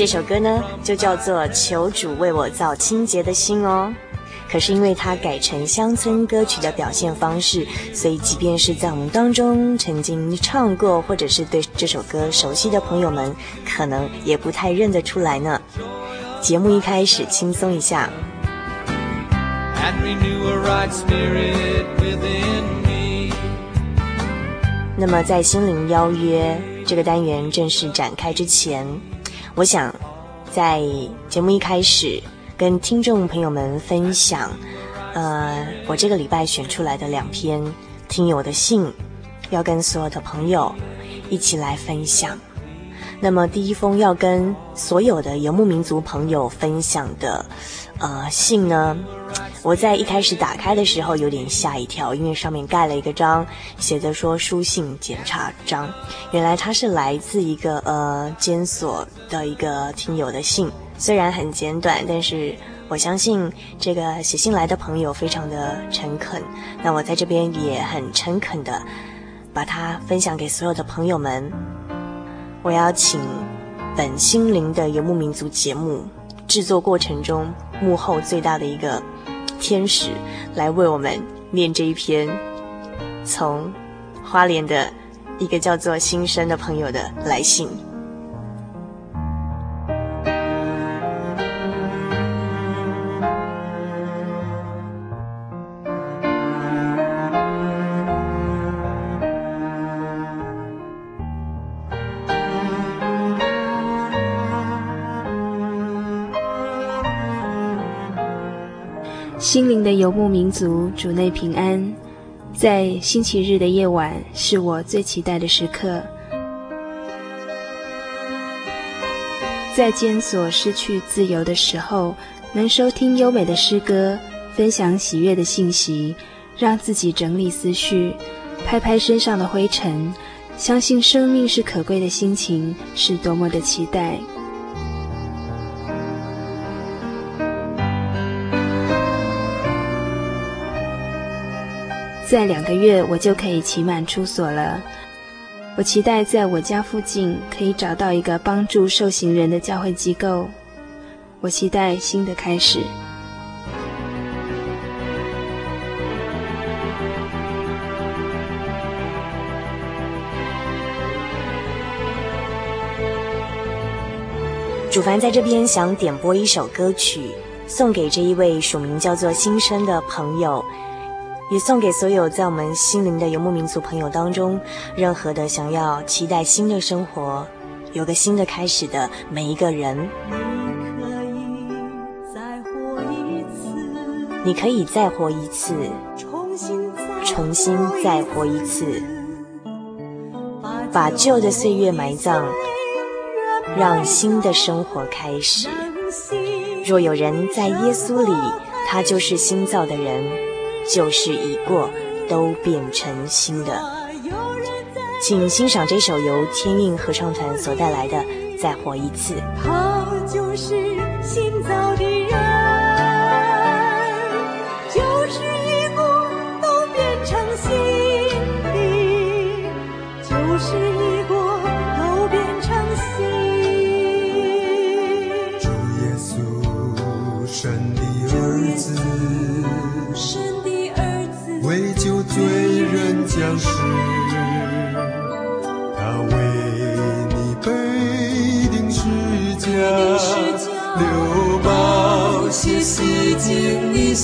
这首歌呢，就叫做《求主为我造清洁的心》哦。可是因为它改成乡村歌曲的表现方式，所以即便是在我们当中曾经唱过或者是对这首歌熟悉的朋友们，可能也不太认得出来呢。节目一开始轻松一下。那么在心灵邀约这个单元正式展开之前。我想，在节目一开始跟听众朋友们分享，呃，我这个礼拜选出来的两篇听友的信，要跟所有的朋友一起来分享。那么第一封要跟所有的游牧民族朋友分享的，呃，信呢，我在一开始打开的时候有点吓一跳，因为上面盖了一个章，写着说书信检查章。原来它是来自一个呃监所的一个听友的信，虽然很简短，但是我相信这个写信来的朋友非常的诚恳。那我在这边也很诚恳的把它分享给所有的朋友们。我要请本心灵的游牧民族节目制作过程中幕后最大的一个。天使来为我们念这一篇，从花莲的一个叫做新生的朋友的来信。游牧民族，主内平安。在星期日的夜晚，是我最期待的时刻。在监所失去自由的时候，能收听优美的诗歌，分享喜悦的信息，让自己整理思绪，拍拍身上的灰尘，相信生命是可贵的心情，是多么的期待。在两个月，我就可以期满出所了。我期待在我家附近可以找到一个帮助受刑人的教会机构。我期待新的开始。主凡在这边想点播一首歌曲，送给这一位署名叫做新生的朋友。也送给所有在我们心灵的游牧民族朋友当中，任何的想要期待新的生活，有个新的开始的每一个人。你可以在你可以再活一次，重新再活一次，把旧的岁月埋葬，让新的生活开始。若有人在耶稣里，他就是新造的人，旧事已过，都变成新的。请欣赏这首由天韵合唱团所带来的《再活一次》。去洗净你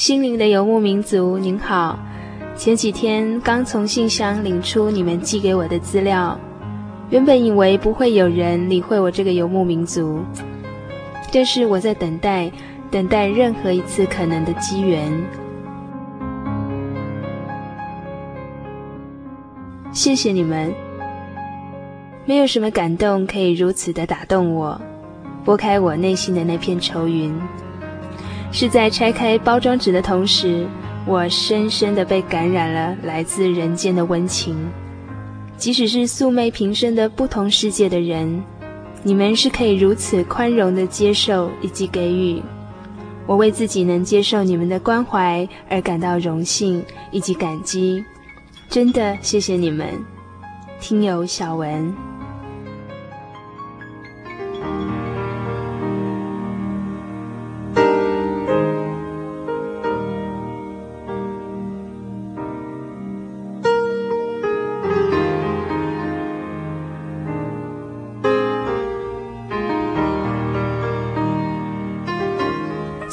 心。灵的游牧民族，您好。前几天刚从信箱领出你们寄给我的资料，原本以为不会有人理会我这个游牧民族，但是我在等待，等待任何一次可能的机缘。谢谢你们，没有什么感动可以如此的打动我，拨开我内心的那片愁云。是在拆开包装纸的同时，我深深地被感染了来自人间的温情。即使是素昧平生的不同世界的人，你们是可以如此宽容地接受以及给予。我为自己能接受你们的关怀而感到荣幸以及感激。真的谢谢你们，听友小文。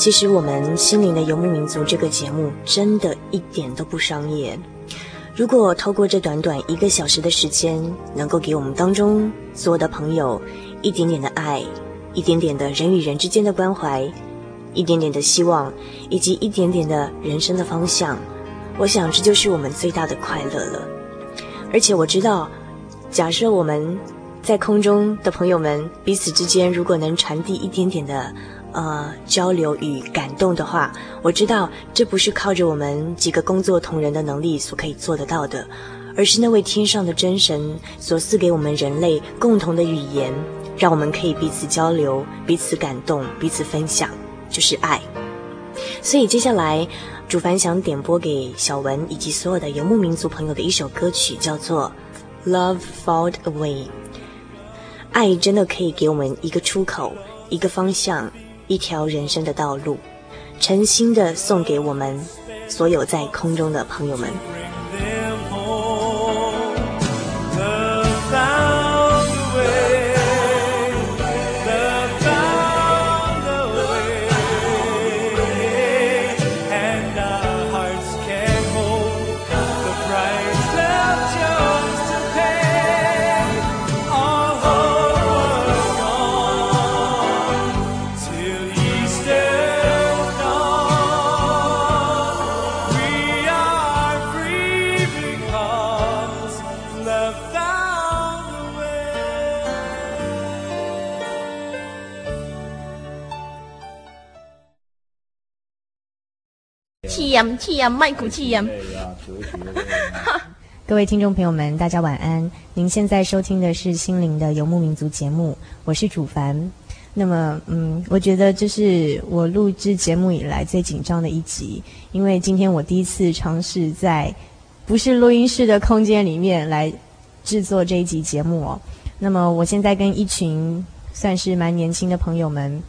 其实我们心灵的游牧民族这个节目真的一点都不商业。如果透过这短短一个小时的时间，能够给我们当中所有的朋友一点点的爱，一点点的人与人之间的关怀，一点点的希望，以及一点点的人生的方向，我想这就是我们最大的快乐了。而且我知道，假设我们在空中的朋友们彼此之间，如果能传递一点点的。呃，交流与感动的话，我知道这不是靠着我们几个工作同仁的能力所可以做得到的，而是那位天上的真神所赐给我们人类共同的语言，让我们可以彼此交流、彼此感动、彼此分享，就是爱。所以接下来，主凡想点播给小文以及所有的游牧民族朋友的一首歌曲，叫做《Love Found a Way》。爱真的可以给我们一个出口，一个方向。一条人生的道路，诚心的送给我们所有在空中的朋友们。各位听众朋友们，大家晚安。您现在收听的是《心灵的游牧民族》节目，我是主凡。那么，嗯，我觉得这是我录制节目以来最紧张的一集，因为今天我第一次尝试在不是录音室的空间里面来制作这一集节目哦。那么，我现在跟一群算是蛮年轻的朋友们，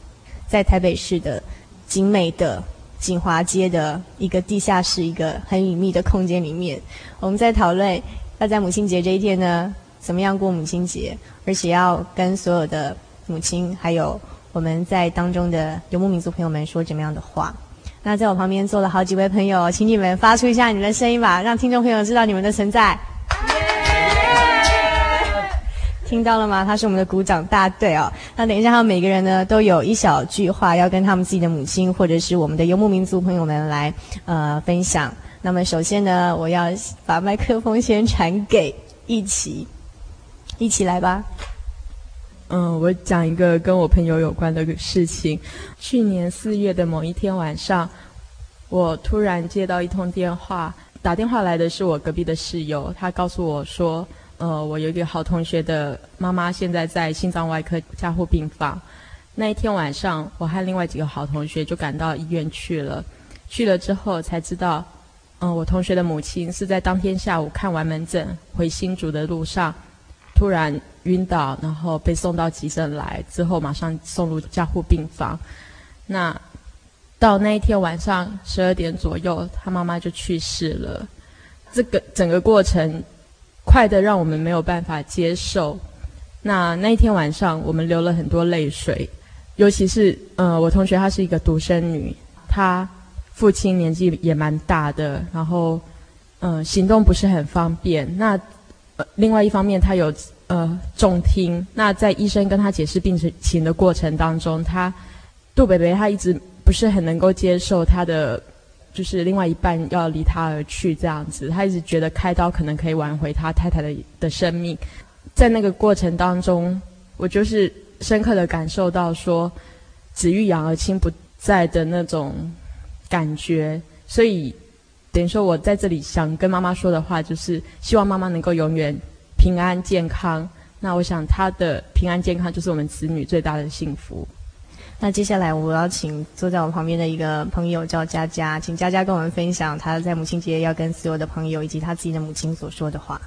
在台北市的景美的景华街的一个地下室，一个很隐秘的空间里面，我们在讨论要在母亲节这一天呢，怎么样过母亲节，而且要跟所有的。母亲，还有我们在当中的游牧民族朋友们说怎么样的话？那在我旁边坐了好几位朋友，请你们发出一下你们的声音吧，让听众朋友知道你们的存在。听到了吗？他是我们的鼓掌大队哦。那等一下，他们每个人呢都有一小句话要跟他们自己的母亲，或者是我们的游牧民族朋友们来呃分享。那么首先呢，我要把麦克风先传给一起，一起来吧。嗯，我讲一个跟我朋友有关的事情。去年四月的某一天晚上，我突然接到一通电话，打电话来的是我隔壁的室友，他告诉我说，呃，我有一个好同学的妈妈现在在心脏外科加护病房。那一天晚上，我和另外几个好同学就赶到医院去了。去了之后才知道，嗯，我同学的母亲是在当天下午看完门诊回新竹的路上，突然。晕倒，然后被送到急诊来，之后马上送入加护病房。那到那一天晚上十二点左右，他妈妈就去世了。这个整个过程快得让我们没有办法接受。那那一天晚上，我们流了很多泪水，尤其是呃，我同学她是一个独生女，她父亲年纪也蛮大的，然后呃，行动不是很方便。那呃，另外一方面，她有。呃，重听。那在医生跟她解释病情的过程当中，她杜北北她一直不是很能够接受她的，就是另外一半要离他而去这样子。他一直觉得开刀可能可以挽回他太太的的生命。在那个过程当中，我就是深刻的感受到说，子欲养而亲不在的那种感觉。所以等于说，我在这里想跟妈妈说的话，就是希望妈妈能够永远。平安健康，那我想她的平安健康就是我们子女最大的幸福。那接下来我要请坐在我旁边的一个朋友叫佳佳，请佳佳跟我们分享她在母亲节要跟所有的朋友以及她自己的母亲所说的话。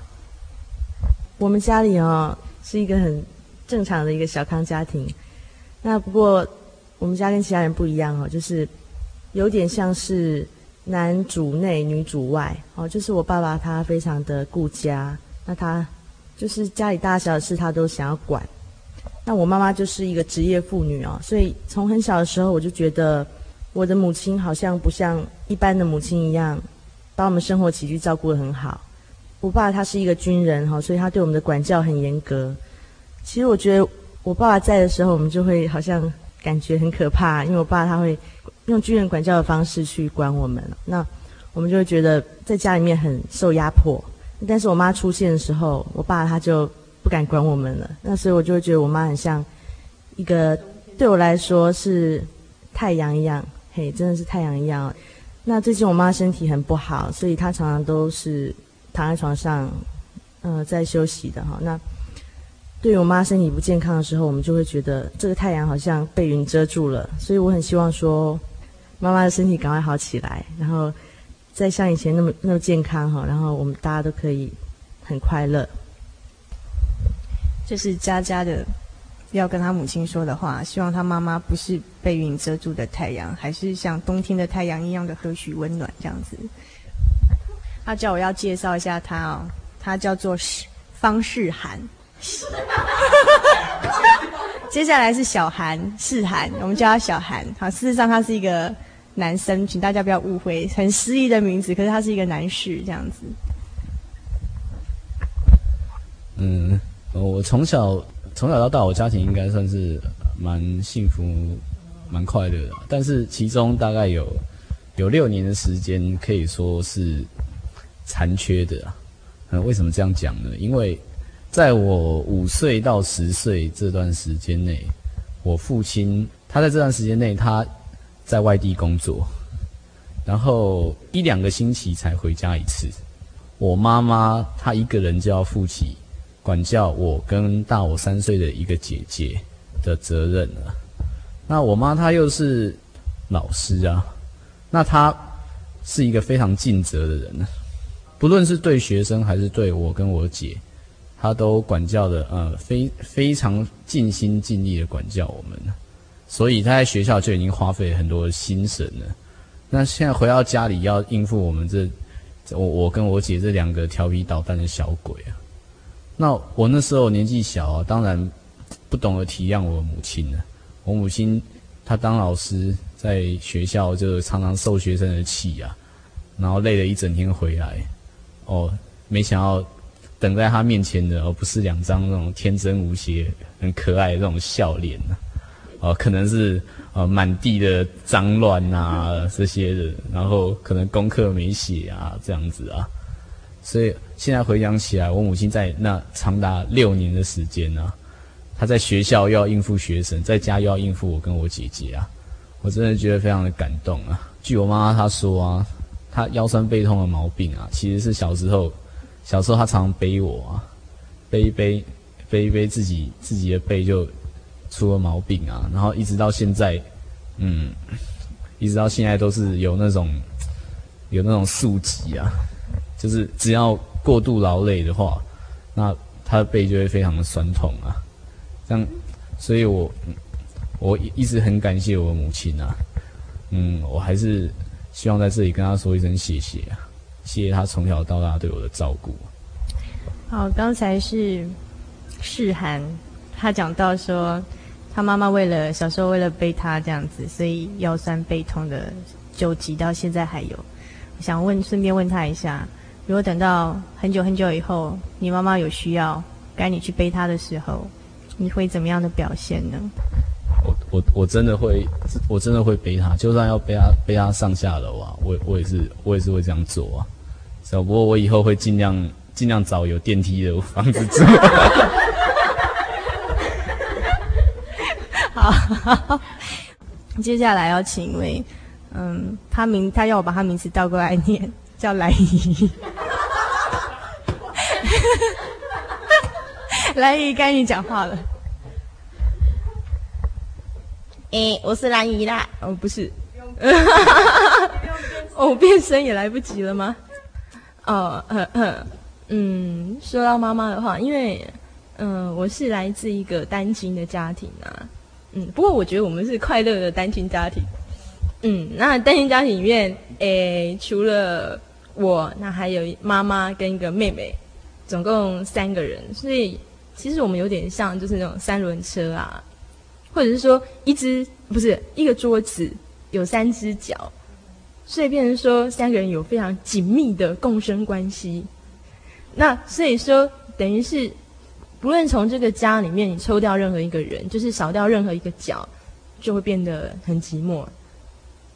我们家里哦是一个很正常的一个小康家庭，那不过我们家跟其他人不一样哦，就是有点像是男主内女主外哦，就是我爸爸他非常的顾家，那他。就是家里大小事，他都想要管。那我妈妈就是一个职业妇女哦，所以从很小的时候，我就觉得我的母亲好像不像一般的母亲一样，把我们生活起居照顾得很好。我爸他是一个军人哈，所以他对我们的管教很严格。其实我觉得我爸爸在的时候，我们就会好像感觉很可怕，因为我爸他会用军人管教的方式去管我们，那我们就会觉得在家里面很受压迫。但是我妈出现的时候，我爸他就敢管我们了。那所以我就会觉得我妈很像一个对我来说是太阳一样，嘿，真的是太阳一样。那最近我妈身体很不好，所以她常常都是躺在床上，呃，在休息的哈。那对于我妈身体不健康的时候，我们就会觉得这个太阳好像被云遮住了。所以我很希望说，妈妈的身体赶快好起来，然后。再像以前那么那么健康哈，然后我们大家都可以很快乐。这是佳佳的要跟他母亲说的话，希望他妈妈不是被云遮住的太阳，还是像冬天的太阳一样的和煦温暖这样子。他叫我要介绍一下他哦，他叫做方世涵。接下来是小韩世涵，我们叫他小韩。好，事实上他是一个。男生，请大家不要误会，很诗意的名字，可是他是一个男士，这样子。嗯，我从小从小到大，我家庭应该算是蛮幸福、蛮快乐的。但是其中大概有有六年的时间，可以说是残缺的。嗯，为什么这样讲呢？因为在我五岁到十岁这段时间内，我父亲他在这段时间内他。在外地工作，然后一两个星期才回家一次。我妈妈她一个人就要负起管教我跟大我三岁的一个姐姐的责任了。那我妈她又是老师啊，那她是一个非常尽责的人，不论是对学生还是对我跟我姐，她都管教的呃非非常尽心尽力的管教我们，所以她在学校就已经花费很多心神了。那现在回到家里要应付我们这我我跟我姐这两个调皮捣蛋的小鬼啊，那我那时候年纪小啊，当然不懂得体谅我母亲了。我母亲她当老师，在学校就常常受学生的气啊，然后累了一整天回来，哦，没想到等在她面前的，而不是两张那种天真无邪、很可爱的那种笑脸呢，哦，可能是。呃，满地的脏乱啊，这些的，然后可能功课没写啊，这样子啊，所以现在回想起来，我母亲在那长达六年的时间啊，她在学校又要应付学生，在家又要应付我跟我姐姐啊，我真的觉得非常的感动啊。据我妈妈她说啊，她腰酸背痛的毛病啊，其实是小时候，小时候她常背我啊，背一背，背一背自己自己的背就。出了毛病啊，然后一直到现在，嗯，一直到现在都是有那种有那种宿疾啊，就是只要过度劳累的话，那他的背就会非常的酸痛啊。这样，所以我我一直很感谢我母亲啊，嗯，我还是希望在这里跟她说一声谢谢啊，谢谢她从小到大对我的照顾。好，刚才是世涵，他讲到说。他妈妈为了小时候为了背他这样子，所以腰酸背痛的旧疾到现在还有。想问，顺便问他一下，如果等到很久很久以后，你妈妈有需要该你去背她的时候，你会怎么样的表现呢？我我我真的会，我真的会背她，就算要背她背她上下楼啊，我我也是我也是会这样做啊。只不过我以后会尽量尽量找有电梯的房子住。好，接下来要请一位，嗯，他名他要我把他名字倒过来念，叫兰姨。兰姨该你讲话了。哎、欸，我是兰姨啦。哦，不是。哦，变身也来不及了吗？哦，呵呵，嗯，说到妈妈的话，因为，嗯，我是来自一个单亲的家庭啊。嗯，不过我觉得我们是快乐的单亲家庭。嗯，那单亲家庭里面，诶，除了我，那还有妈妈跟一个妹妹，总共三个人。所以其实我们有点像，就是那种三轮车啊，或者是说一只不是一个桌子有三只脚，所以变成说三个人有非常紧密的共生关系。那所以说等于是。不论从这个家里面你抽掉任何一个人，就是少掉任何一个角，就会变得很寂寞。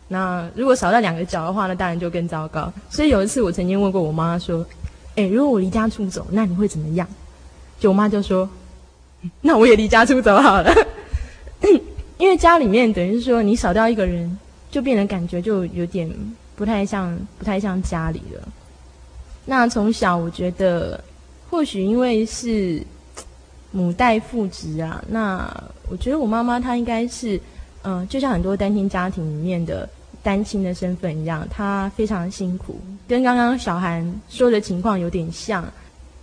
那如果少掉两个角的话，那当然就更糟糕。所以有一次我曾经问过我妈说：“诶，如果我离家出走，那你会怎么样？”就我妈就说：“那我也离家出走好了。”因为家里面等于是说你少掉一个人，就变得感觉就有点不太像，不太像家里了。那从小我觉得，或许因为是。母带父职啊，那我觉得我妈妈她应该是，嗯、就像很多单亲家庭里面的单亲的身份一样，她非常辛苦，跟刚刚小韩说的情况有点像，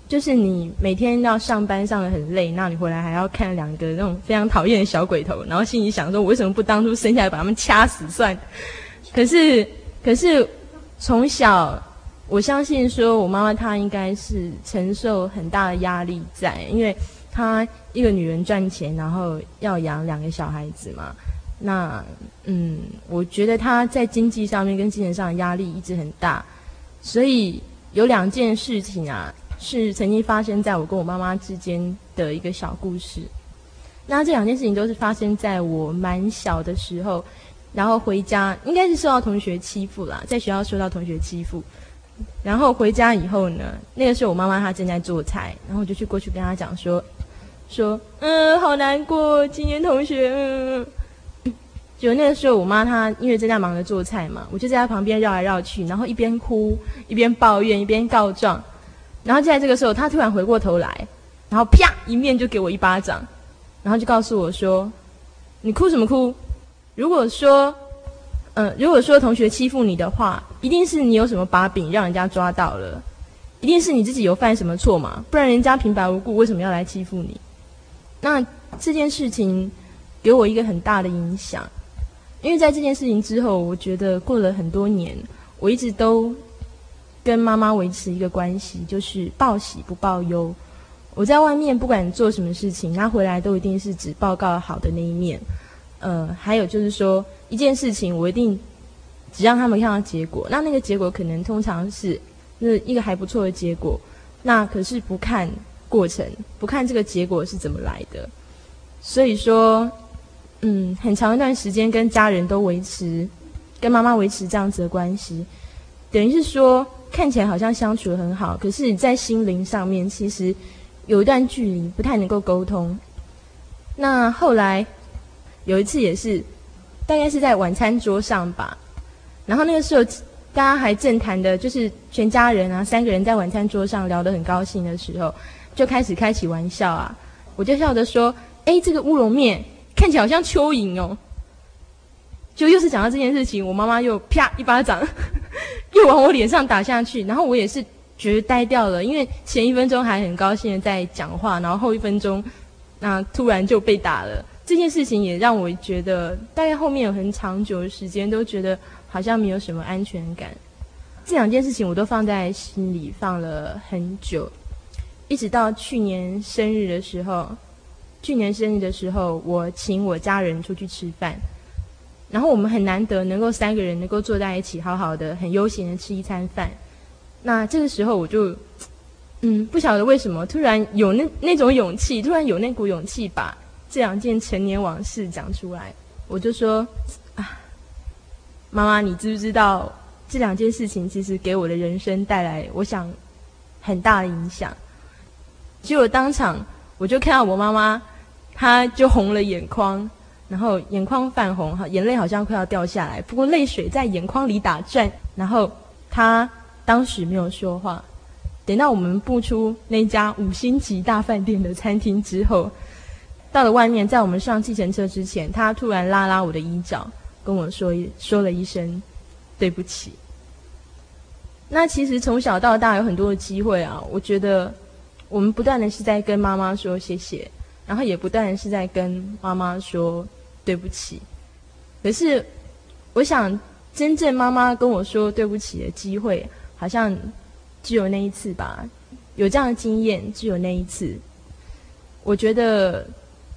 就是你每天要上班上得很累，那你回来还要看两个那种非常讨厌的小鬼头，然后心里想说，我为什么不当初生下来把他们掐死算？可是，可是从小我相信说我妈妈她应该是承受很大的压力在，因为。她一个女人赚钱，然后要养两个小孩子嘛。那嗯，我觉得他在经济上面跟精神上的压力一直很大。所以有两件事情啊，是曾经发生在我跟我妈妈之间的一个小故事。那这两件事情都是发生在我蛮小的时候，然后回家应该是受到同学欺负啦，在学校受到同学欺负。然后回家以后呢，那个时候我妈妈她正在做菜，然后我就去过去跟她讲说。说，嗯，好难过，今天同学，嗯，就那个时候，我妈她因为正在忙着做菜嘛，我就在她旁边绕来绕去，然后一边哭一边抱怨一边告状，然后就在这个时候，她突然回过头来，然后啪一面就给我一巴掌，然后就告诉我说：“你哭什么哭？如果说，呃，如果说同学欺负你的话，一定是你有什么把柄让人家抓到了，一定是你自己有犯什么错嘛，不然人家平白无故为什么要来欺负你？那这件事情给我一个很大的影响，因为在这件事情之后，我觉得过了很多年，我一直都跟妈妈维持一个关系，就是报喜不报忧。我在外面不管做什么事情，他回来都一定是只报告好的那一面。呃，还有就是说，一件事情我一定只让他们看到结果。那那个结果可能通常是那一个还不错的结果，那可是不看过程，不看这个结果是怎么来的。所以说，嗯，很长一段时间跟家人都维持，跟妈妈维持这样子的关系，等于是说看起来好像相处得很好，可是，在心灵上面其实。有一段距离，不太能够沟通。那后来有一次也是，大概是在晚餐桌上吧。然后那个时候，大家还正谈的，就是全家人啊，三个人在晚餐桌上聊得很高兴的时候，就开始开起玩笑啊。我就笑着说：“哎，这个乌龙面看起来好像蚯蚓哦。”就又是讲到这件事情，我妈妈又啪一巴掌，又往我脸上打下去。然后我也是。觉得呆掉了，因为前一分钟还很高兴的在讲话，然后后一分钟，那突然就被打了。这件事情也让我觉得，大概后面有很长久的时间都觉得好像没有什么安全感。这两件事情我都放在心里放了很久，一直到去年生日的时候，去年生日的时候，我请我家人出去吃饭，然后我们很难得能够三个人能够坐在一起，好好的、很悠闲的吃一餐饭。那这个时候我就，嗯，不晓得为什么突然有那那种勇气，突然有那股勇气把这两件陈年往事讲出来。我就说，啊，妈妈，你知不知道这两件事情其实给我的人生带来，我想很大的影响。结果当场我就看到我妈妈，他就红了眼眶，然后眼眶泛红，哈，眼泪好像快要掉下来。不过泪水在眼眶里打转，然后他。当时没有说话，等到我们步出那家五星级大饭店的餐厅之后，到了外面，在我们上计程车之前，他突然拉拉我的衣角，跟我说一说了一声对不起。那其实从小到大有很多的机会啊，我觉得我们不断的是在跟妈妈说谢谢，然后也不断是在跟妈妈说对不起。可是我想，真正妈妈跟我说对不起的机会。好像只有那一次吧，有这样的经验，只有那一次。我觉得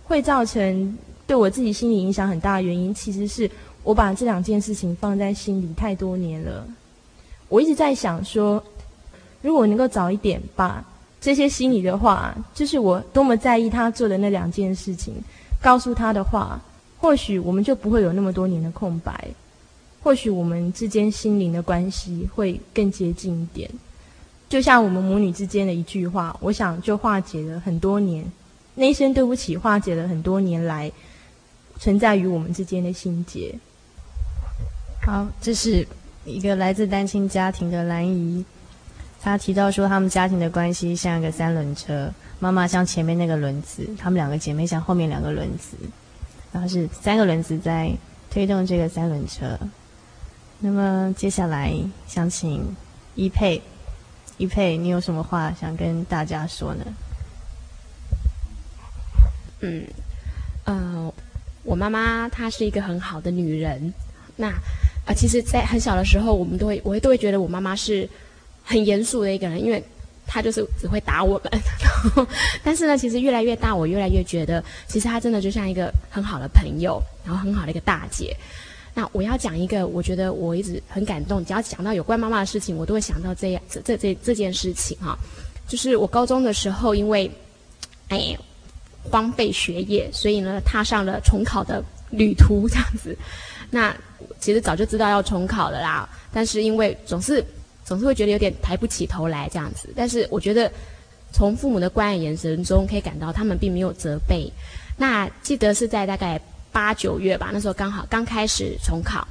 会造成对我自己心理影响很大的原因，其实是我把这两件事情放在心里太多年了。我一直在想说，如果能够早一点把这些心里的话，就是我多么在意他做的那两件事情，告诉他的话，或许我们就不会有那么多年的空白。或许我们之间心灵的关系会更接近一点，就像我们母女之间的一句话，我想就化解了很多年，那一声对不起，化解了很多年来存在于我们之间的心结。好，这是一个来自单亲家庭的兰姨，他提到说，他们家庭的关系像一个三轮车，妈妈像前面那个轮子，他们两个姐妹像后面两个轮子，然后是三个轮子在推动这个三轮车。那么接下来想请一佩，一佩，你有什么话想跟大家说呢？嗯，呃，我妈妈她是一个很好的女人。那啊、其实，在很小的时候，我们都会，我会都会觉得我妈妈是很严肃的一个人，因为他就是只会打我们。但是呢，其实越来越大，我越来越觉得，其实他真的就像一个很好的朋友，然后很好的一个大姐。那我要讲一个，我觉得我一直很感动。只要讲到有关妈妈的事情，我都会想到这样这这这这件事情哈、就是我高中的时候，因为哎荒废学业，所以呢踏上了重考的旅途，这样子。那其实早就知道要重考了啦，但是因为总是总是会觉得有点抬不起头来这样子。但是我觉得从父母的关爱眼神中，可以感到他们并没有责备。那记得是在大概。八九月吧，那时候刚好刚开始重考，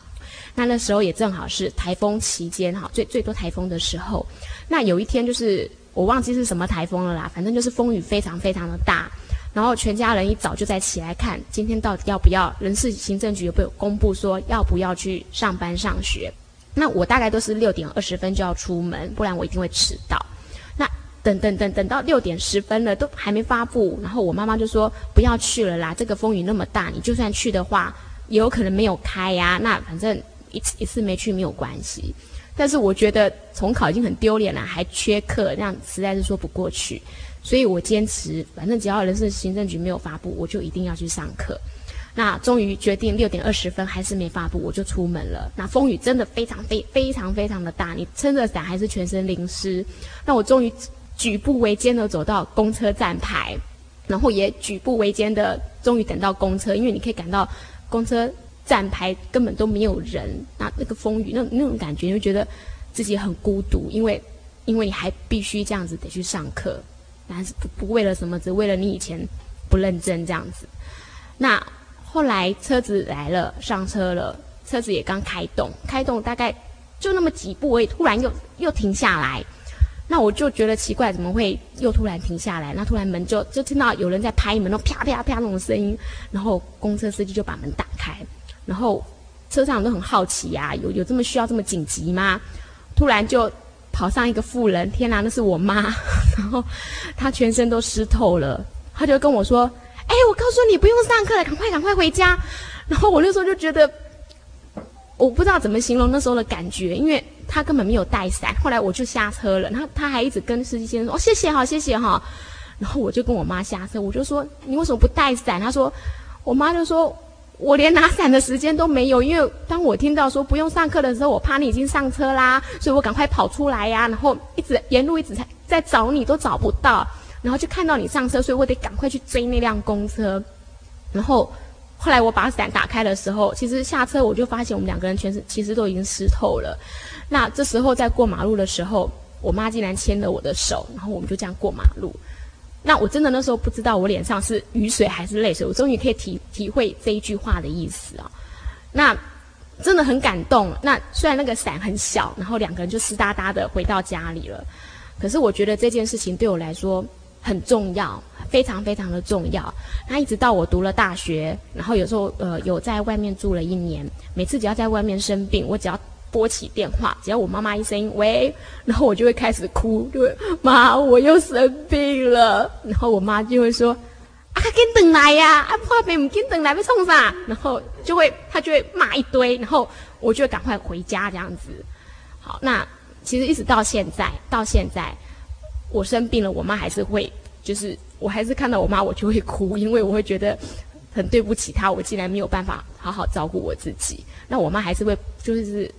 那那时候也正好是台风期间哈，最最多台风的时候。那有一天就是我忘记是什么台风了啦，反正就是风雨非常非常的大。然后全家人一早就在起来看，今天到底要不要人事行政局有没有公布说要不要去上班上学？那我大概都是六点二十分就要出门，不然我一定会迟到。那等等等等到六点十分了，都还没发布，然后我妈妈就说不要去了啦，这个风雨那么大，你就算去的话，也有可能没有开呀。那反正一次一次没去没有关系。但是我觉得重考已经很丢脸了，还缺课，这样实在是说不过去。所以我坚持，反正只要人事行政局没有发布，我就一定要去上课。那终于决定六点二十分还是没发布，我就出门了。那风雨真的非常非非常非常的大，你撑着伞还是全身淋湿。那我终于举步维艰的走到公车站牌，然后也举步维艰的终于等到公车，因为你可以感到公车。站牌根本都没有人，那那个风雨，那那种感觉，你会觉得自己很孤独，因为因为你还必须这样子得去上课，但是不为了什么，只为了你以前不认真这样子。那后来车子来了，上车了，车子也刚开动，开动大概就那么几步而已，突然又又停下来，那我就觉得奇怪，怎么会又突然停下来？那突然门就就听到有人在拍门，那种啪啪啪那种声音，然后公车司机就把门打开。然后车上都很好奇呀、啊，有有这么需要这么紧急吗？突然就跑上一个妇人，天哪，那是我妈！然后她全身都湿透了，她就跟我说：“哎，我告诉你，不用上课了，赶快赶快回家。”然后我那时候就觉得，我不知道怎么形容那时候的感觉，因为他根本没有带伞。后来我就下车了，然后他还一直跟司机先生说：“哦，谢谢哈，谢谢哈。”然后我就跟我妈下车，我就说：“你为什么不带伞？”他说：“我妈就说。”我连拿伞的时间都没有，因为当我听到说不用上课的时候，我怕你已经上车啦，所以我赶快跑出来呀，然后一直沿路一直在在找你，都找不到，然后就看到你上车，所以我得赶快去追那辆公车。然后后来我把伞打开的时候，其实下车我就发现我们两个人全身其实都已经湿透了。那这时候在过马路的时候，我妈竟然牵了我的手，然后我们就这样过马路。那我真的那时候不知道我脸上是雨水还是泪水，我终于可以体体会这一句话的意思啊。那真的很感动。那虽然那个伞很小，然后两个人就湿哒哒的回到家里了，可是我觉得这件事情对我来说很重要，非常非常的重要。那一直到我读了大学，然后有时候呃有在外面住了一年，每次只要在外面生病，我只要。拨起电话，只要我妈妈一声音“喂”，然后我就会开始哭，就会妈，我又生病了。然后我妈就会说：“啊，赶紧等来呀！啊，破病不紧等来，要冲啥？”然后就会她就会骂一堆，然后我就赶快回家这样子。好，那其实一直到现在，到现在我生病了，我妈还是会，就是我还是看到我妈，我就会哭，因为我会觉得很对不起她，我竟然没有办法好好照顾我自己。那我妈还是会，就是。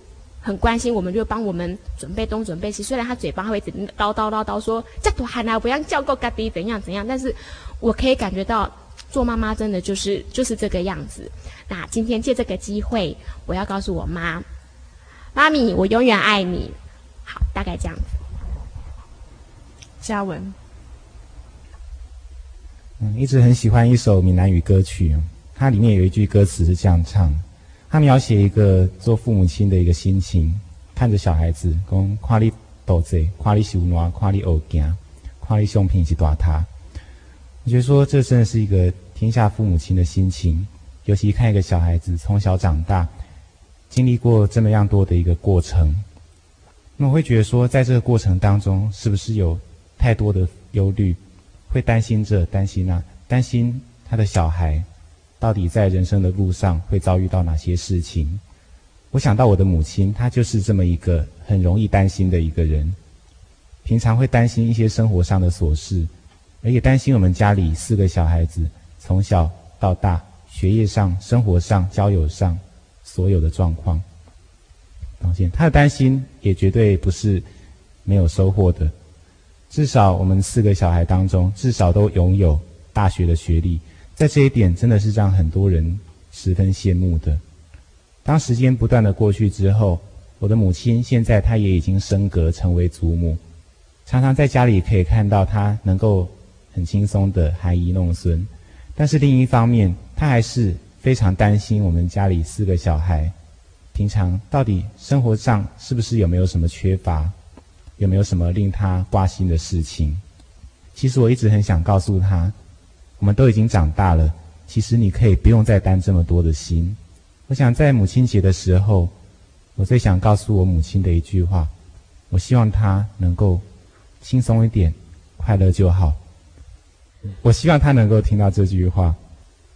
很关心我们，就帮我们准备东准备西。虽然她嘴巴会叨叨叨叨说“这多喊啊，不要叫过嘎滴怎样怎样”，但是我可以感觉到做妈妈真的就是就是这个样子。那今天借这个机会，我要告诉我妈，妈咪，我永远爱你。好，大概这样子。嘉文，嗯，一直很喜欢一首闽南语歌曲，它里面有一句歌词是这样唱。他描写一个做父母亲的一个心情，看着小孩子，讲看你斗嘴，看你受难，看你学行，看你胸平是大他。我觉得说这真的是一个天下父母亲的心情，尤其看一个小孩子从小长大，经历过这么样多的一个过程，那我会觉得说，在这个过程当中，是不是有太多的忧虑，会担心这担心那，担心他的小孩。到底在人生的路上会遭遇到哪些事情？我想到我的母亲，她就是这么一个很容易担心的一个人。平常会担心一些生活上的琐事，而且担心我们家里四个小孩子从小到大学业上、生活上、交友上所有的状况。抱歉，她的担心也绝对不是没有收获的。至少我们四个小孩当中，至少都拥有大学的学历。在这一点，真的是让很多人十分羡慕的。当时间不断的过去之后，我的母亲现在她也已经升格成为祖母，常常在家里可以看到她能够很轻松的含饴弄孙。但是另一方面，她还是非常担心我们家里四个小孩，平常到底生活上是不是有没有什么缺乏，有没有什么令她挂心的事情。其实我一直很想告诉她。我们都已经长大了，其实你可以不用再担这么多的心。我想在母亲节的时候，我最想告诉我母亲的一句话，我希望她能够轻松一点，快乐就好。我希望她能够听到这句话。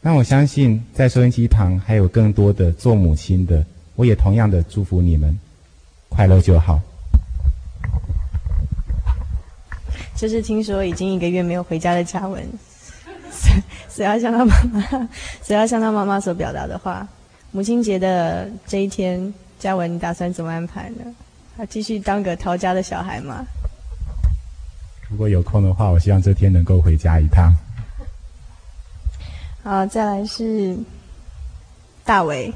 那我相信在收音机旁还有更多的做母亲的，我也同样的祝福你们，快乐就好。这是听说已经一个月没有回家的嘉文，所要向他妈妈，所要向他妈妈所表达的话。母亲节的这一天，嘉文，你打算怎么安排呢？还继续当个逃家的小孩吗？如果有空的话，我希望这天能够回家一趟。好，再来是大伟，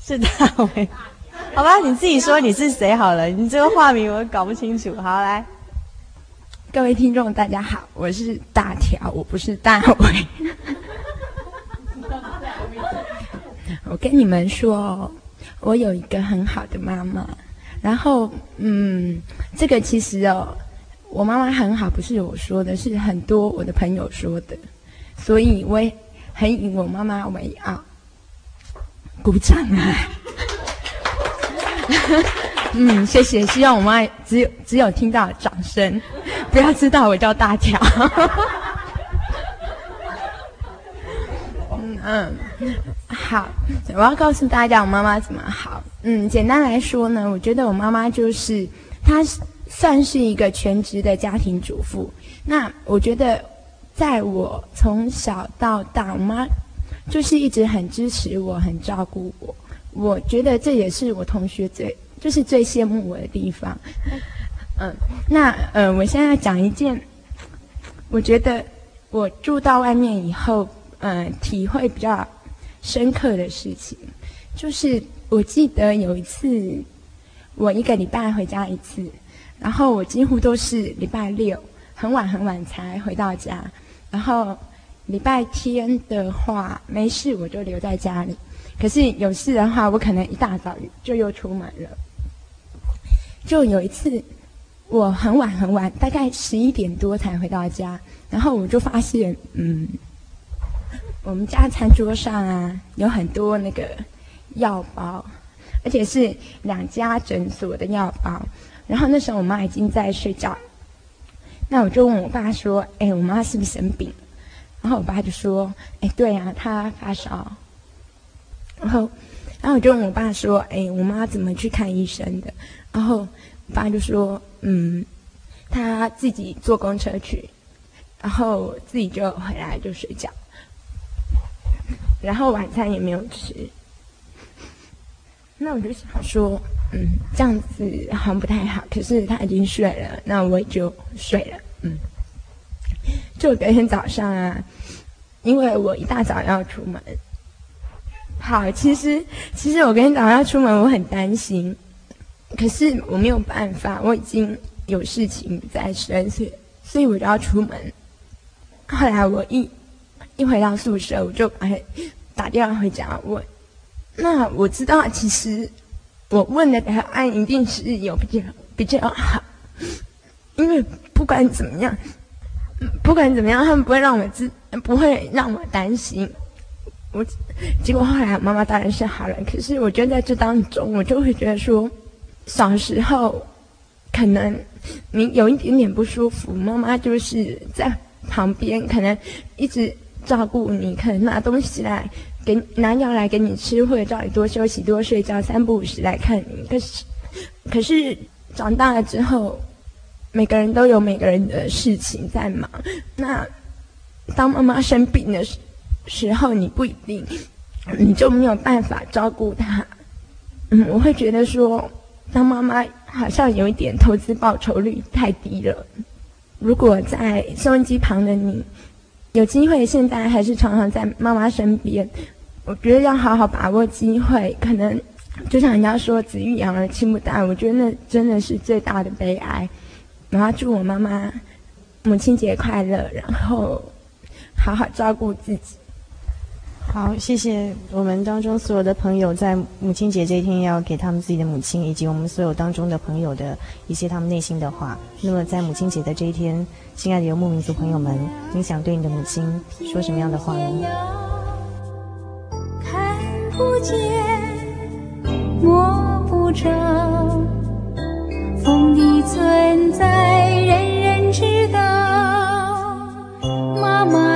是大伟，好吧，你自己说你是谁好了，你这个化名我搞不清楚。好，来。各位听众，大家好，我是大条，我不是大伟。我跟你们说，我有一个很好的妈妈。然后，嗯，这个其实哦，我妈妈很好，不是我说的，是很多我的朋友说的。所以我也很以我妈妈为傲。鼓掌啊！嗯，谢谢。希望我妈只有只有听到掌声。不要知道我叫大乔。嗯嗯，好，我要告诉大家我妈妈怎么好。嗯，简单来说呢，我觉得我妈妈就是她算是一个全职的家庭主妇。那我觉得，在我从小到大，我妈就是一直很支持我，很照顾我。我觉得这也是我同学最就是最羡慕我的地方。嗯，那呃，我现在讲一件，我觉得我住到外面以后，嗯、体会比较深刻的事情，就是我记得有一次，我一个礼拜回家一次，然后我几乎都是礼拜六很晚很晚才回到家，然后礼拜天的话没事我就留在家里，可是有事的话，我可能一大早就又出门了，就有一次。我很晚很晚，大概十一点多才回到家，然后我就发现，嗯，我们家餐桌上啊有很多那个药包，而且是两家诊所的药包。然后那时候我妈已经在睡觉，那我就问我爸说：“哎，我妈是不是生病？”然后我爸就说：“哎，对呀，她发烧。”然后，然后我就问我爸说：“哎，我妈怎么去看医生的？”然后。我爸就说：“嗯，他自己坐公车去，然后自己就回来就睡觉，然后晚餐也没有吃。那我就想说，嗯，这样子好像不太好。可是他已经睡了，那我就睡了。嗯，就隔天早上啊，因为我一大早要出门。好，其实其实我隔天早上要出门，我很担心。”可是我没有办法，我已经有事情在身，所以所以我就要出门。后来我一一回到宿舍，我就哎打电话回家问。那我知道，其实我问的答案一定是有比较比较好，因为不管怎么样，不管怎么样，他们不会让我知，不会让我担心。我结果后来妈妈当然是好了，可是我觉得在这当中，我就会觉得说。小时候，可能你有一点点不舒服，妈妈就是在旁边，可能一直照顾你，可能拿东西来给拿药来给你吃，或者叫你多休息、多睡觉，三不五时来看你。可是，可是长大了之后，每个人都有每个人的事情在忙。那当妈妈生病的时时候，你不一定，你就没有办法照顾她。嗯，我会觉得说。当妈妈好像有一点投资报酬率太低了。如果在收音机旁的你有机会，现在还是常常在妈妈身边，我觉得要好好把握机会。可能就像人家说“子欲养而亲不待”，我觉得那真的是最大的悲哀。然后祝我妈妈母亲节快乐，然后好好照顾自己。好，谢谢我们当中所有的朋友，在母亲节这一天要给他们自己的母亲，以及我们所有当中的朋友的一些他们内心的话。那么在母亲节的这一天，亲爱的游牧民族朋友们，你想对你的母亲说什么样的话呢？看不见，摸不着，风的存在，人人知道。妈妈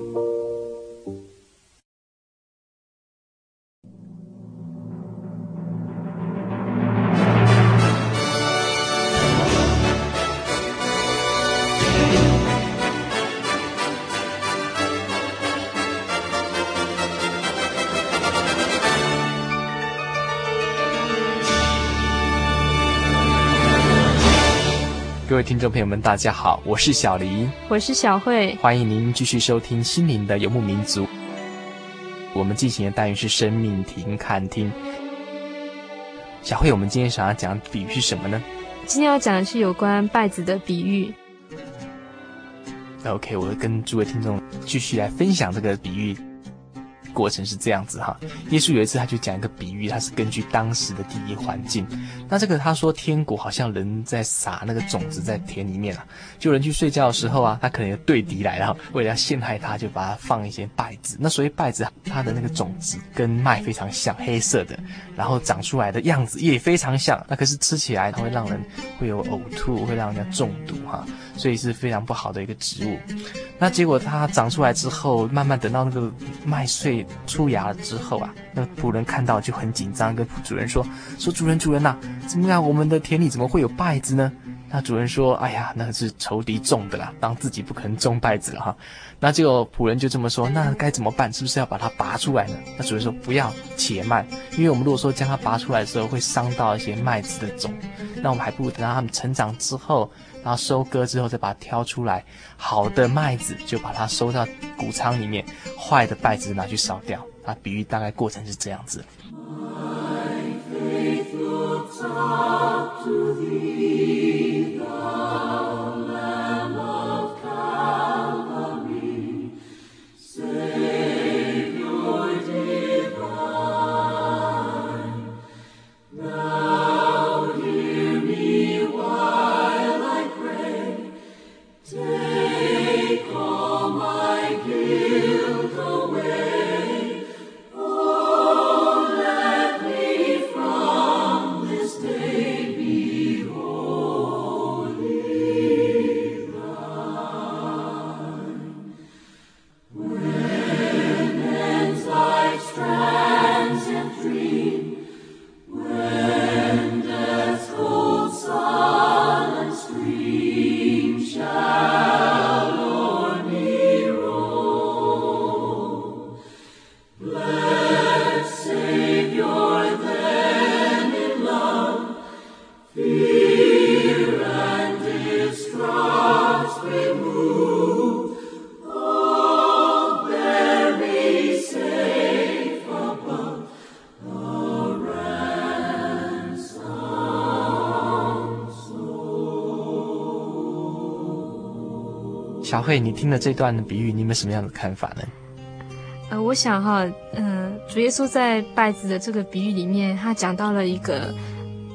众朋友们，大家好，我是小黎，我是小慧，欢迎您继续收听心灵的游牧民族。我们进行的单元是生命停看听。小慧，我们今天想要讲的比喻是什么呢？今天要讲的是有关稗子的比喻。OK，我会跟诸位听众继续来分享这个比喻。过程是这样子哈，耶稣有一次他就讲一个比喻，他是根据当时的地理环境。那这个他说天国好像人在撒那个种子在田里面啊，就人去睡觉的时候啊，他可能有对敌来了，为了要陷害他，就把他放一些稗子。那所谓稗子，它的那个种子跟麦非常像，黑色的，然后长出来的样子也非常像。那可是吃起来它会让人会有呕吐，会让人家中毒哈，所以是非常不好的一个植物。那结果它长出来之后，慢慢等到那个麦穗。出芽了之后啊，那仆人看到就很紧张，跟主人说：“说主人，主人呐、啊，怎么样？我们的田里怎么会有稗子呢？”那主人说：“哎呀，那是仇敌种的啦，当自己不可能种稗子了哈。”那这个仆人就这么说：“那该怎么办？是不是要把它拔出来呢？”那主人说：“不要，且慢，因为我们如果说将它拔出来的时候，会伤到一些麦子的种，那我们还不如等到它们成长之后。”然后收割之后再把它挑出来，好的麦子就把它收到谷仓里面，坏的麦子拿去烧掉。啊，比喻大概过程是这样子。小慧，你听了这段的比喻，你有没有什么样的看法呢？呃，我想哈，嗯、呃，主耶稣在稗子的这个比喻里面，他讲到了一个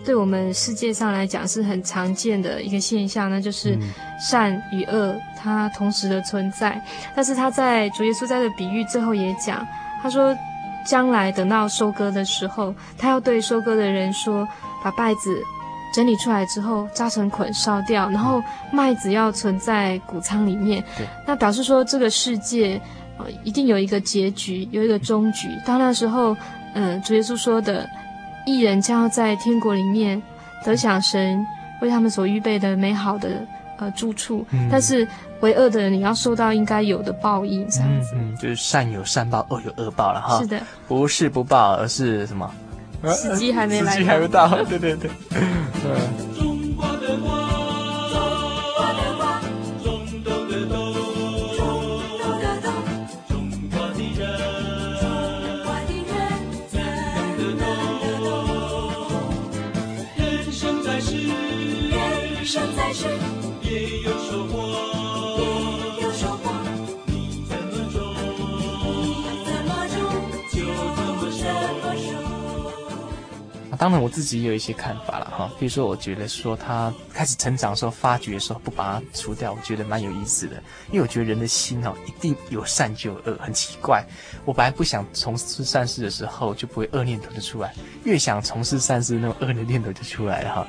对我们世界上来讲是很常见的一个现象，那就是善与恶它同时的存在。但是他在主耶稣在的比喻最后也讲，他说将来等到收割的时候，他要对收割的人说，把稗子整理出来之后扎成捆烧掉，然后麦子要存在谷仓里面。对，那表示说这个世界。呃，一定有一个结局，有一个终局。到那时候，嗯、呃，主耶稣说的，义人将要在天国里面得享神为他们所预备的美好的呃住处。嗯、但是为恶的人，你要受到应该有的报应，这样子。嗯，嗯，就是善有善报，恶有恶报了哈。是的，不是不报，而是什么？时机还没来，时机还没到。对对对，当然，我自己也有一些看法了哈。比如说，我觉得说他开始成长的时候，发觉的时候不把它除掉，我觉得蛮有意思的。因为我觉得人的心哦，一定有善就有恶，很奇怪。我本来不想从事善事的时候，就不会恶念头就出来；越想从事善事，那种恶的念头就出来了哈。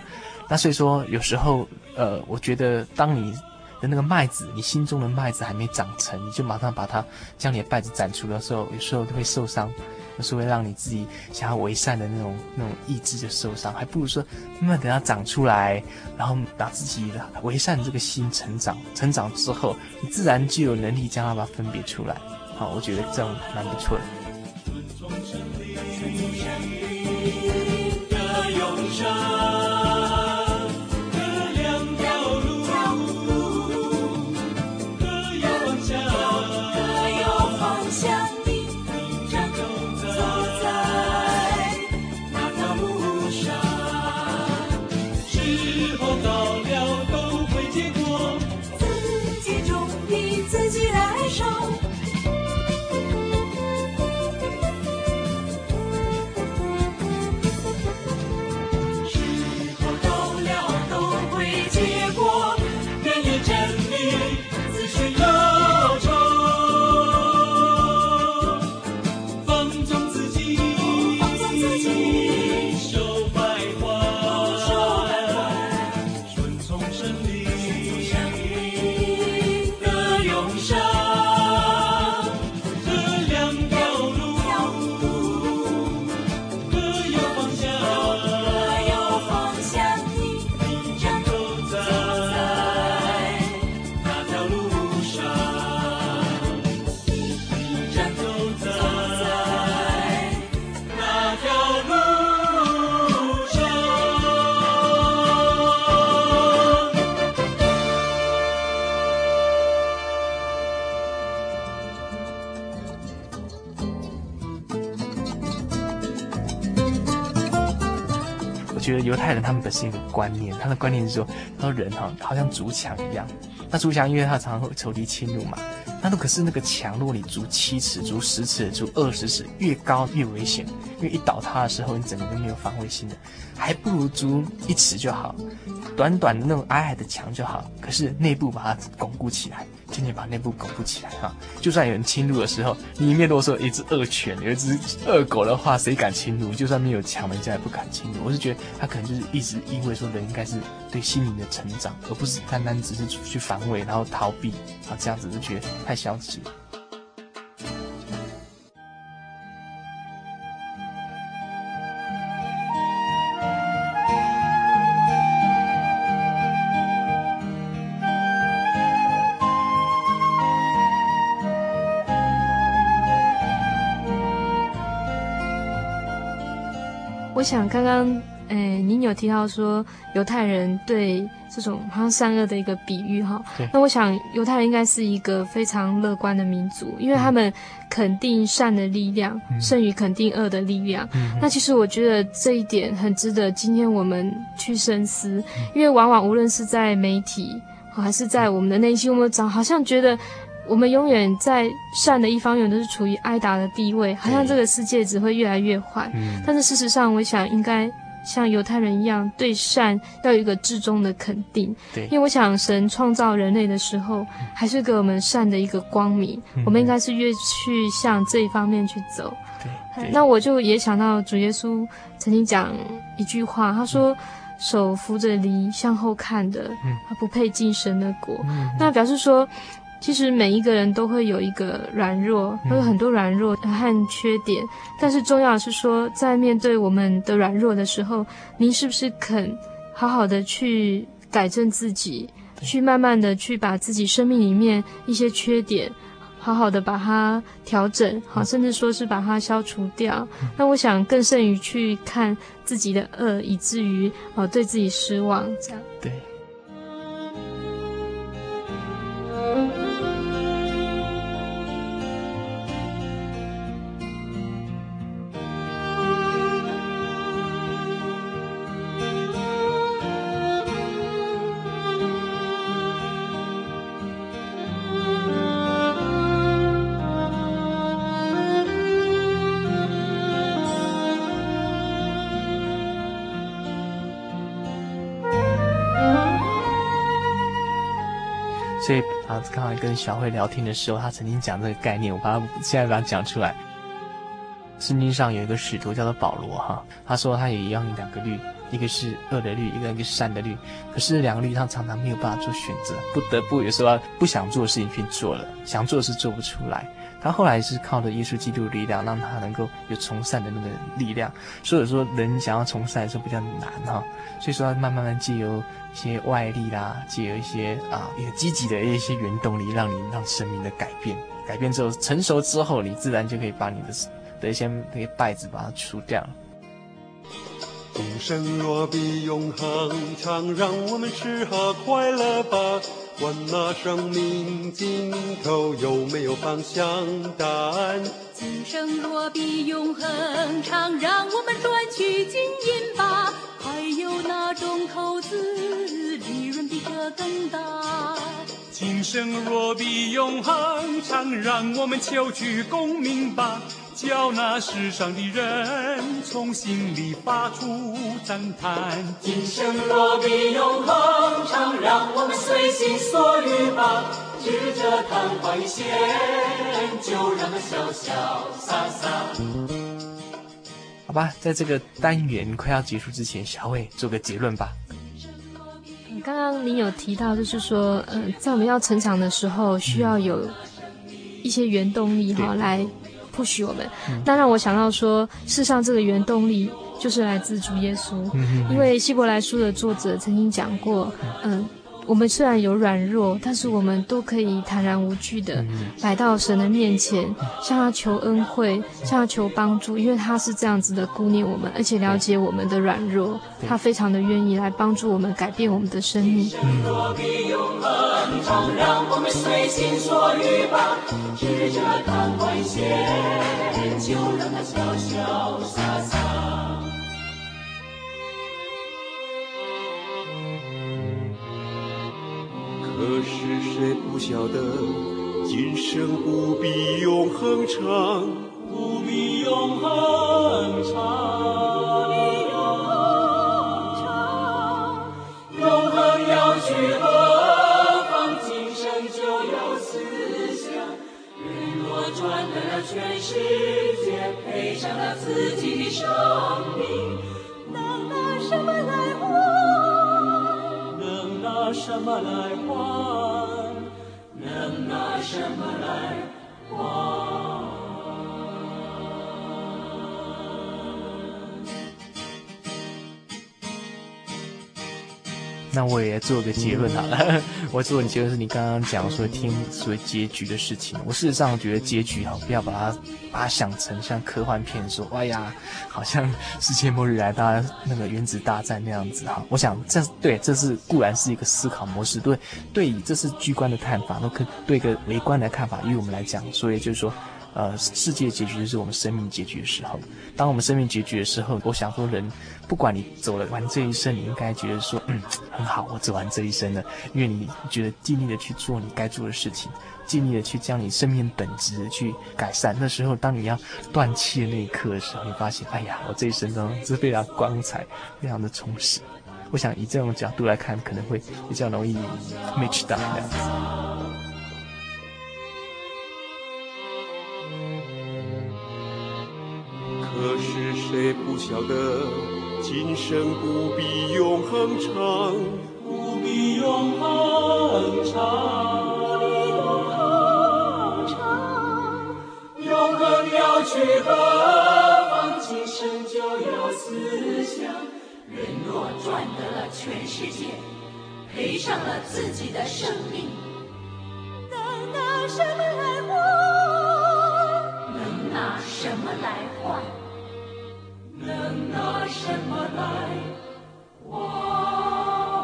那所以说，有时候呃，我觉得当你的那个麦子，你心中的麦子还没长成，你就马上把它将你的麦子斩除的时候，有时候就会受伤。就是会让你自己想要为善的那种那种意志就受伤，还不如说慢慢等它长出来，然后把自己的为善这个心成长，成长之后，你自然就有能力将它把它分别出来。好，我觉得这样蛮不错的。他们本身有个观念，他的观念是说，他说人哈好像筑墙一样，那筑墙因为他常常会仇敌侵入嘛，那都可是那个墙，如果你筑七尺、筑十尺、筑二十尺，越高越危险，因为一倒塌的时候，你整个都没有防卫性的，还不如筑一尺就好，短短的那种矮矮的墙就好，可是内部把它巩固起来。今天把内部巩固起来哈，就算有人侵入的时候，里面如果说有一只恶犬，有一只恶狗的话，谁敢侵入？就算没有墙，人家也不敢侵入。我是觉得他可能就是一直因为说，人应该是对心灵的成长，而不是单单只是去防卫然后逃避啊，这样子就觉得太消极了。我想刚刚，诶、哎，您有提到说犹太人对这种好像善恶的一个比喻哈，那我想犹太人应该是一个非常乐观的民族，因为他们肯定善的力量胜于肯定恶的力量。嗯、那其实我觉得这一点很值得今天我们去深思，因为往往无论是在媒体。还是在我们的内心，我们长好像觉得我们永远在善的一方，永远都是处于挨打的地位，好像这个世界只会越来越坏。嗯，但是事实上，我想应该。像犹太人一样，对善要有一个至终的肯定。对，因为我想神创造人类的时候，还是给我们善的一个光明。嗯、我们应该是越去向这一方面去走。对，对，那我就也想到主耶稣曾经讲一句话，他说：“嗯、手扶着犁向后看的，他不配进神的国。嗯”那表示说。其实每一个人都会有一个软弱，会有很多软弱和缺点。嗯、但是重要的是说，在面对我们的软弱的时候，您是不是肯好好的去改正自己，去慢慢的去把自己生命里面一些缺点，好好的把它调整，好，甚至说是把它消除掉。嗯、那我想更胜于去看自己的恶，以至于哦对自己失望这样。对。所以啊，刚才跟小慧聊天的时候，她曾经讲这个概念，我把它现在把它讲出来。圣经上有一个使徒叫做保罗哈，他说他也一样两个律，一个是恶的律，一个是善的律。可是两个律他常常没有办法做选择，不得不有时候不想做的事情去做了，想做的事做不出来。他后来是靠着耶稣基督力量，让他能够有从善的那个力量。所以说，人想要从善的时候比较难哈。所以说，要慢慢慢借由一些外力啦，借由一些啊，一个积极的一些原动力，让你让生命的改变，改变之后成熟之后，你自然就可以把你的的一些那些败子把它除掉了。今生若比永恒长，让我们吃喝快乐吧。问那生命尽头有没有方向感？今生若比永恒长，让我们赚取金银吧。还有哪种投资利润比这更大？今生若比永恒长，让我们求取功名吧。叫那世上的人从心里发出赞叹。今生若比永恒长，让我们随心所欲吧。指着昙花一现，就让它潇潇洒洒。好吧，在这个单元快要结束之前，小伟做个结论吧。刚刚您有提到，就是说，嗯、呃，在我们要成长的时候，需要有一些原动力哈、嗯、来。不许我们，那让我想到说，世上这个原动力就是来自主耶稣，因为希伯来书的作者曾经讲过，嗯。我们虽然有软弱，但是我们都可以坦然无惧的来到神的面前，向他求恩惠，向他求帮助，因为他是这样子的顾念我们，而且了解我们的软弱，他非常的愿意来帮助我们改变我们的生命。指着钢管弦，就让它潇潇洒洒。可是谁不晓得，今生不必永恒长，不必永恒长。为了全世界，赔上了自己的生命，能拿什么来换？能拿什么来换？能拿什么来换？那我也做个结论好了。我做的结论是你刚刚讲说听所谓结局的事情。我事实上觉得结局哈，不要把它把它想成像科幻片说，哎呀，好像世界末日来，大家那个原子大战那样子哈。我想这对，这是固然是一个思考模式，对对，这是居观的看法，那可对一个微观的看法，于我们来讲，所以就是说。呃，世界结局就是我们生命结局的时候。当我们生命结局的时候，我想说，人不管你走了完这一生，你应该觉得说，嗯，很好，我走完这一生了，因为你觉得尽力的去做你该做的事情，尽力的去将你生命本质去改善。那时候，当你要断气的那一刻的时候，你发现，哎呀，我这一生中是非常光彩，非常的充实。我想以这种角度来看，可能会比较容易 match 到可是谁不晓得，今生不必永恒长，不必永恒长，不必永恒长。永恒要去何方？今生就要思想。人若赚得了全世界，赔上了自己的生命，能拿什么来换？能拿什么来换？能拿什么来？忘